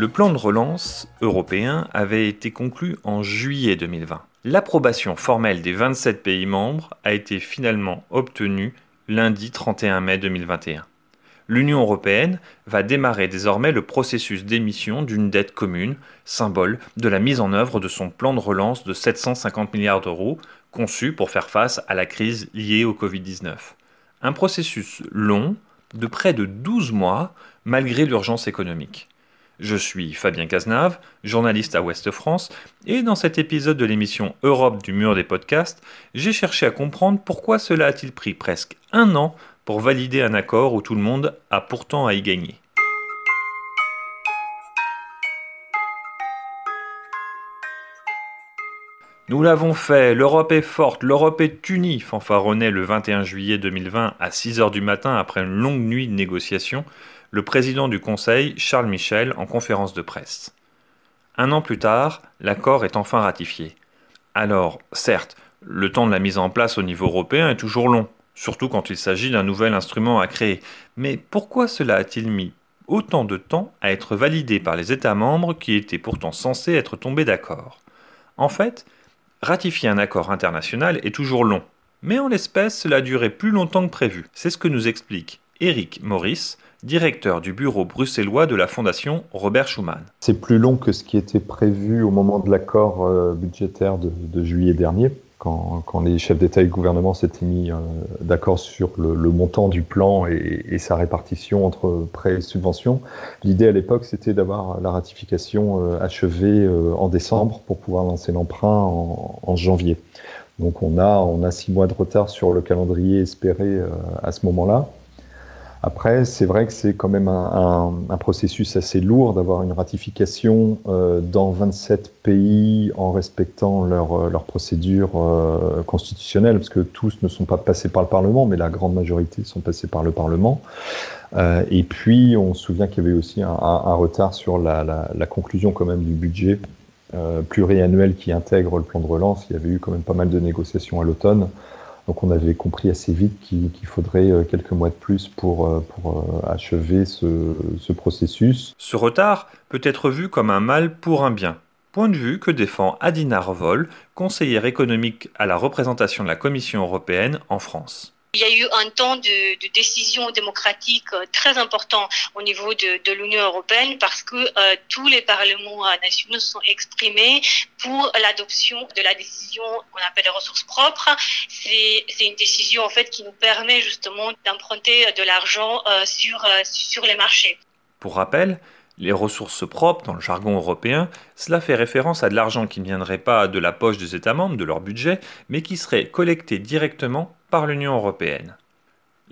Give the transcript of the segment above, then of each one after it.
Le plan de relance européen avait été conclu en juillet 2020. L'approbation formelle des 27 pays membres a été finalement obtenue lundi 31 mai 2021. L'Union européenne va démarrer désormais le processus d'émission d'une dette commune, symbole de la mise en œuvre de son plan de relance de 750 milliards d'euros, conçu pour faire face à la crise liée au Covid-19. Un processus long, de près de 12 mois, malgré l'urgence économique. Je suis Fabien Cazenave, journaliste à Ouest France, et dans cet épisode de l'émission Europe du mur des podcasts, j'ai cherché à comprendre pourquoi cela a-t-il pris presque un an pour valider un accord où tout le monde a pourtant à y gagner. Nous l'avons fait, l'Europe est forte, l'Europe est unie, fanfaronnait le 21 juillet 2020 à 6h du matin après une longue nuit de négociations le président du Conseil, Charles Michel, en conférence de presse. Un an plus tard, l'accord est enfin ratifié. Alors, certes, le temps de la mise en place au niveau européen est toujours long, surtout quand il s'agit d'un nouvel instrument à créer. Mais pourquoi cela a-t-il mis autant de temps à être validé par les États membres qui étaient pourtant censés être tombés d'accord? En fait, ratifier un accord international est toujours long, mais en l'espèce, cela a duré plus longtemps que prévu. C'est ce que nous explique Eric Maurice, directeur du bureau bruxellois de la Fondation Robert Schuman. C'est plus long que ce qui était prévu au moment de l'accord euh, budgétaire de, juillet dernier, quand, les chefs d'État et de gouvernement s'étaient mis euh, d'accord sur le, montant du plan et, sa répartition entre prêts et subventions. L'idée à l'époque, c'était d'avoir la ratification euh, achevée en décembre pour pouvoir lancer l'emprunt en, janvier. Donc on a, on a six mois de retard sur le calendrier espéré à ce moment-là. Après, c'est vrai que c'est quand même un, processus assez lourd d'avoir une ratification euh, dans 27 pays en respectant leurs euh, procédures euh, constitutionnelles, parce que tous ne sont pas passés par le Parlement, mais la grande majorité sont passés par le Parlement. et puis, on se souvient qu'il y avait aussi un, retard sur la, la, conclusion quand même du budget pluriannuel qui intègre le plan de relance. Il y avait eu quand même pas mal de négociations à l'automne. Donc on avait compris assez vite qu'il faudrait euh, quelques mois de plus pour, euh, euh, achever ce, ce processus. Ce retard peut être vu comme un mal pour un bien. Point de vue que défend Adina Revol, conseillère économique à la représentation de la Commission européenne en France. Il y a eu un temps de, décision démocratique euh, très important au niveau de, l'Union européenne parce que euh, tous les parlements euh, nationaux sont exprimés pour l'adoption de la décision qu'on appelle les ressources propres. C'est une décision en fait qui nous permet justement d'emprunter de l'argent sur, sur les marchés. Pour rappel, les ressources propres, dans le jargon européen, cela fait référence à de l'argent qui ne viendrait pas de la poche des États membres, de leur budget, mais qui serait collecté directement par l'Union européenne.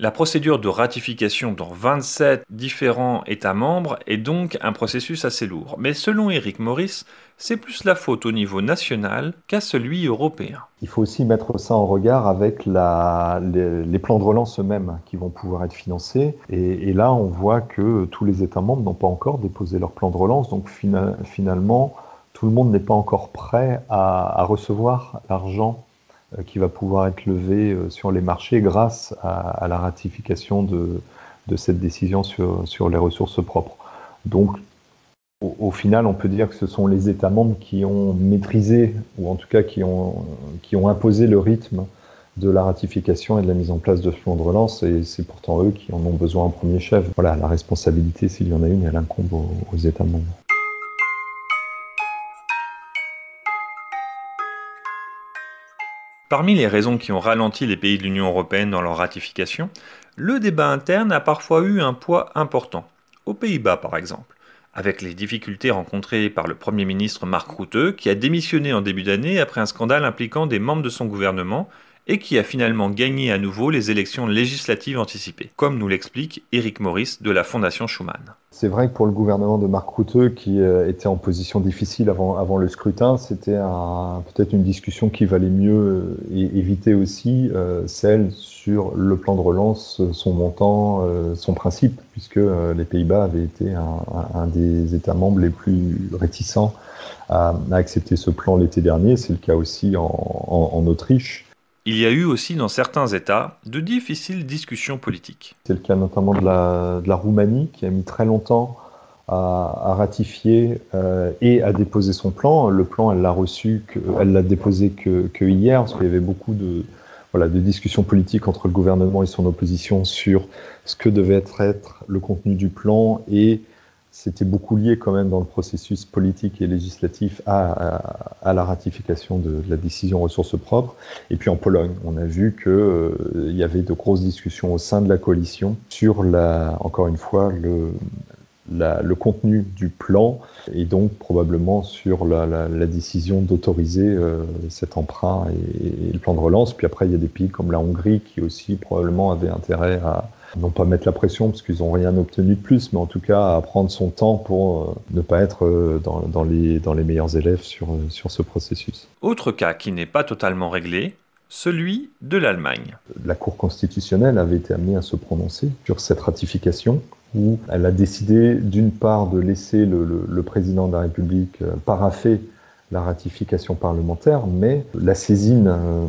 La procédure de ratification dans 27 différents États membres est donc un processus assez lourd. Mais selon Eric Maurice, c'est plus la faute au niveau national qu'à celui européen. Il faut aussi mettre ça en regard avec les, plans de relance eux-mêmes qui vont pouvoir être financés. Et, là, on voit que tous les États membres n'ont pas encore déposé leur plan de relance. Donc finalement, tout le monde n'est pas encore prêt à recevoir l'argent qui va pouvoir être levé euh, sur les marchés grâce à, la ratification de, cette décision sur, les ressources propres. Donc, au, final, on peut dire que ce sont les États membres qui ont maîtrisé, ou en tout cas qui ont, qui ont imposé le rythme de la ratification et de la mise en place de ce plan de relance, et c'est pourtant eux qui en ont besoin en premier chef. Voilà, la responsabilité, s'il y en a une, elle incombe aux États membres. Parmi les raisons qui ont ralenti les pays de l'Union européenne dans leur ratification, le débat interne a parfois eu un poids important. Aux Pays-Bas, par exemple, avec les difficultés rencontrées par le Premier ministre Mark Rutte, qui a démissionné en début d'année après un scandale impliquant des membres de son gouvernement et qui a finalement gagné à nouveau les élections législatives anticipées, comme nous l'explique Éric Maurice de la Fondation Schuman. C'est vrai que pour le gouvernement de Marc Rutte, qui euh, était en position difficile avant, le scrutin, c'était peut-être une discussion qui valait mieux euh, éviter aussi euh, celle sur le plan de relance, son montant, son principe, puisque les Pays-Bas avaient été un, des États membres les plus réticents à, accepter ce plan l'été dernier. C'est le cas aussi en Autriche. Il y a eu aussi dans certains États de difficiles discussions politiques. C'est le cas notamment de la, Roumanie qui a mis très longtemps à, ratifier euh, et à déposer son plan. Le plan, elle l'a reçu, elle l'a déposé que, hier, parce qu'il y avait beaucoup de discussions politiques entre le gouvernement et son opposition sur ce que devait être, être le contenu du plan et c'était beaucoup lié quand même dans le processus politique et législatif à, la ratification de, la décision ressources propres. Et puis en Pologne, on a vu qu'il euh, y avait de grosses discussions au sein de la coalition sur, encore une fois, le, contenu du plan et donc probablement sur la, décision d'autoriser euh, cet emprunt et, le plan de relance. Puis après, il y a des pays comme la Hongrie qui aussi probablement avaient intérêt à non pas mettre la pression parce qu'ils n'ont rien obtenu de plus, mais en tout cas à prendre son temps pour euh, ne pas être euh, dans, les, dans les meilleurs élèves sur, euh, sur ce processus. Autre cas qui n'est pas totalement réglé, celui de l'Allemagne. La Cour constitutionnelle avait été amenée à se prononcer sur cette ratification où elle a décidé d'une part de laisser le, le président de la République paraffer la ratification parlementaire, mais la saisine euh,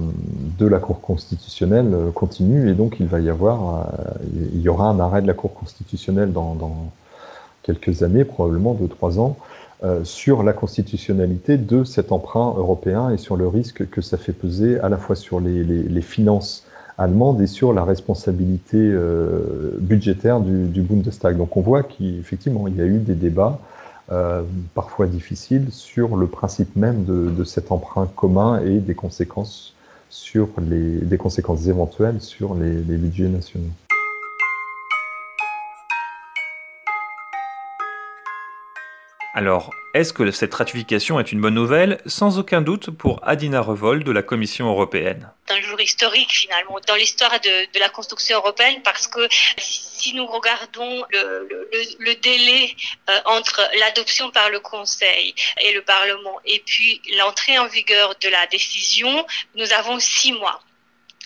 de la Cour constitutionnelle euh, continue et donc il va y avoir, euh, il y aura un arrêt de la Cour constitutionnelle dans, quelques années, probablement deux trois ans, sur la constitutionnalité de cet emprunt européen et sur le risque que ça fait peser à la fois sur les, finances allemandes et sur la responsabilité budgétaire du Bundestag. Donc on voit qu'effectivement il y a eu des débats euh, parfois difficile sur le principe même de, cet emprunt commun et des conséquences sur les des conséquences éventuelles sur les budgets nationaux. Alors, est-ce que cette ratification est une bonne nouvelle Sans aucun doute pour Adina Revol de la Commission européenne. C'est un jour historique finalement dans l'histoire de, la construction européenne parce que si nous regardons le délai euh, entre l'adoption par le Conseil et le Parlement et puis l'entrée en vigueur de la décision, nous avons six mois.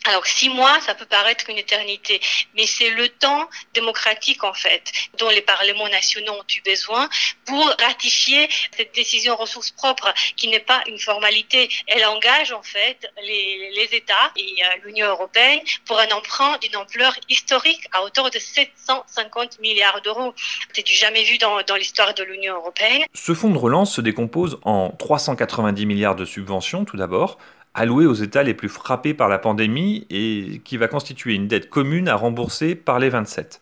Alors six mois, ça peut paraître une éternité, mais c'est le temps démocratique en fait dont les parlements nationaux ont eu besoin pour ratifier cette décision ressources propres qui n'est pas une formalité. Elle engage en fait les, États et euh, l'Union européenne pour un emprunt d'une ampleur historique à hauteur de 750 milliards d'euros. C'est du jamais vu dans l'histoire de l'Union européenne. Ce fonds de relance se décompose en 390 milliards de subventions tout d'abord, alloué aux États les plus frappés par la pandémie et qui va constituer une dette commune à rembourser par les 27.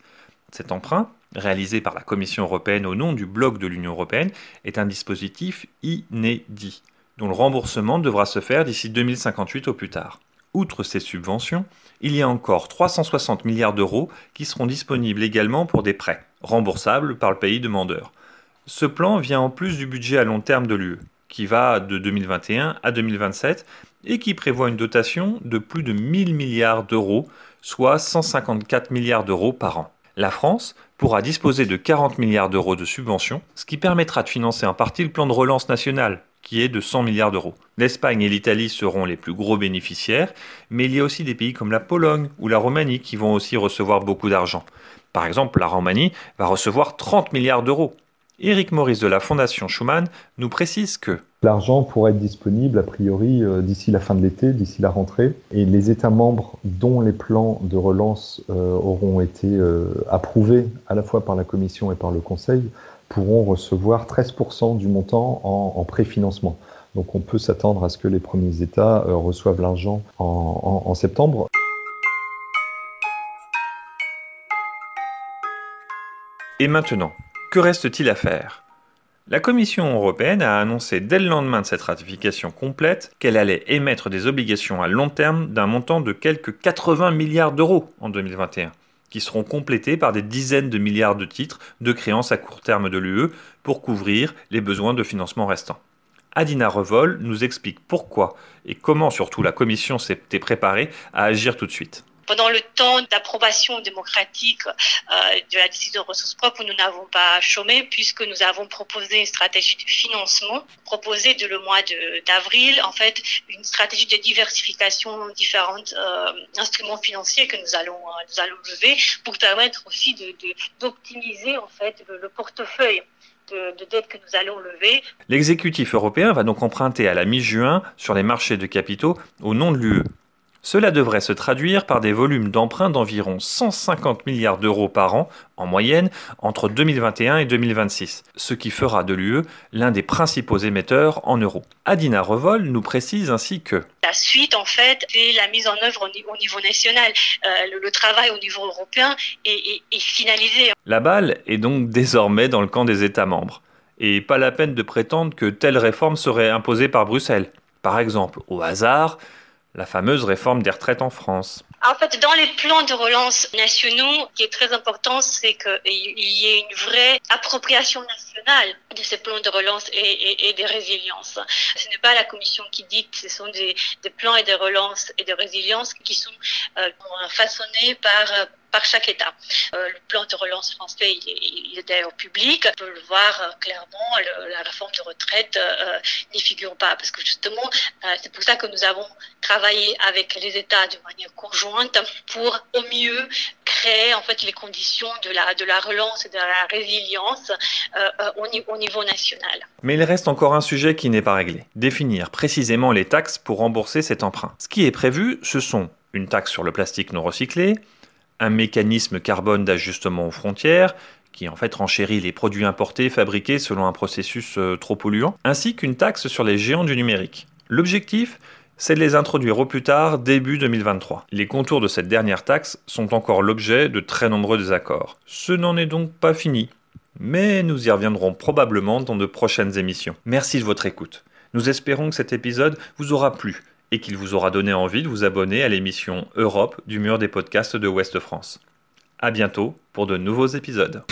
Cet emprunt, réalisé par la Commission européenne au nom du bloc de l'Union européenne, est un dispositif inédit, dont le remboursement devra se faire d'ici 2058 au plus tard. Outre ces subventions, il y a encore 360 milliards d'euros qui seront disponibles également pour des prêts, remboursables par le pays demandeur. Ce plan vient en plus du budget à long terme de l'UE, qui va de 2021 à 2027 et qui prévoit une dotation de plus de 1000 milliards d'euros, soit 154 milliards d'euros par an. La France pourra disposer de 40 milliards d'euros de subventions, ce qui permettra de financer en partie le plan de relance national, qui est de 100 milliards d'euros. L'Espagne et l'Italie seront les plus gros bénéficiaires, mais il y a aussi des pays comme la Pologne ou la Roumanie qui vont aussi recevoir beaucoup d'argent. Par exemple, la Roumanie va recevoir 30 milliards d'euros. Éric Maurice de la Fondation Schuman nous précise que L'argent pourrait être disponible a priori euh, d'ici la fin de l'été, d'ici la rentrée, et les États membres dont les plans de relance euh, auront été euh, approuvés à la fois par la Commission et par le Conseil pourront recevoir 13% du montant en, en préfinancement. Donc on peut s'attendre à ce que les premiers États reçoivent l'argent en, en, en septembre. Et maintenant, que reste-t-il à faire? La Commission européenne a annoncé dès le lendemain de cette ratification complète qu'elle allait émettre des obligations à long terme d'un montant de quelques 80 milliards d'euros en 2021, qui seront complétés par des dizaines de milliards de titres de créances à court terme de l'UE pour couvrir les besoins de financement restants. Adina Revol nous explique pourquoi et comment surtout la Commission s'était préparée à agir tout de suite. Pendant le temps d'approbation démocratique euh, de la décision de ressources propres, nous n'avons pas chômé puisque nous avons proposé une stratégie de financement, proposé de le mois d'avril, en fait, une stratégie de diversification différents euh, instruments financiers que nous allons, euh, lever pour permettre aussi d'optimiser en fait le, portefeuille de, de dette que nous allons lever. L'exécutif européen va donc emprunter à la mi-juin sur les marchés de capitaux au nom de l'UE. Cela devrait se traduire par des volumes d'emprunts d'environ 150 milliards d'euros par an en moyenne entre 2021 et 2026, ce qui fera de l'UE l'un des principaux émetteurs en euros. Adina Revol nous précise ainsi que la suite, en fait, c'est la mise en œuvre au niveau national. Euh, le, travail au niveau européen est, est finalisé. La balle est donc désormais dans le camp des États membres. Et pas la peine de prétendre que telle réforme serait imposée par Bruxelles. Par exemple, au hasard, la fameuse réforme des retraites en France. En fait, dans les plans de relance nationaux, ce qui est très important, c'est qu'il y ait une vraie appropriation nationale de ces plans de relance et, et, de résilience. Ce n'est pas la Commission qui dit que ce sont des, plans et de relance et de résilience qui sont euh, façonnés par par chaque État. Euh, le plan de relance français, il est, d'ailleurs public. On peut le voir euh, clairement, la réforme de retraite euh, n'y figure pas, parce que justement, c'est pour ça que nous avons travaillé avec les États de manière conjointe pour au mieux créer en fait les conditions de la, de la relance et de la résilience au, au niveau national. Mais il reste encore un sujet qui n'est pas réglé. Définir précisément les taxes pour rembourser cet emprunt. Ce qui est prévu, ce sont une taxe sur le plastique non recyclé, un mécanisme carbone d'ajustement aux frontières, qui en fait renchérit les produits importés fabriqués selon un processus euh, trop polluant, ainsi qu'une taxe sur les géants du numérique. L'objectif, c'est de les introduire au plus tard début 2023. Les contours de cette dernière taxe sont encore l'objet de très nombreux désaccords. Ce n'en est donc pas fini, mais nous y reviendrons probablement dans de prochaines émissions. Merci de votre écoute. Nous espérons que cet épisode vous aura plu et qu'il vous aura donné envie de vous abonner à l'émission Europe du mur des podcasts de Ouest France. À bientôt pour de nouveaux épisodes.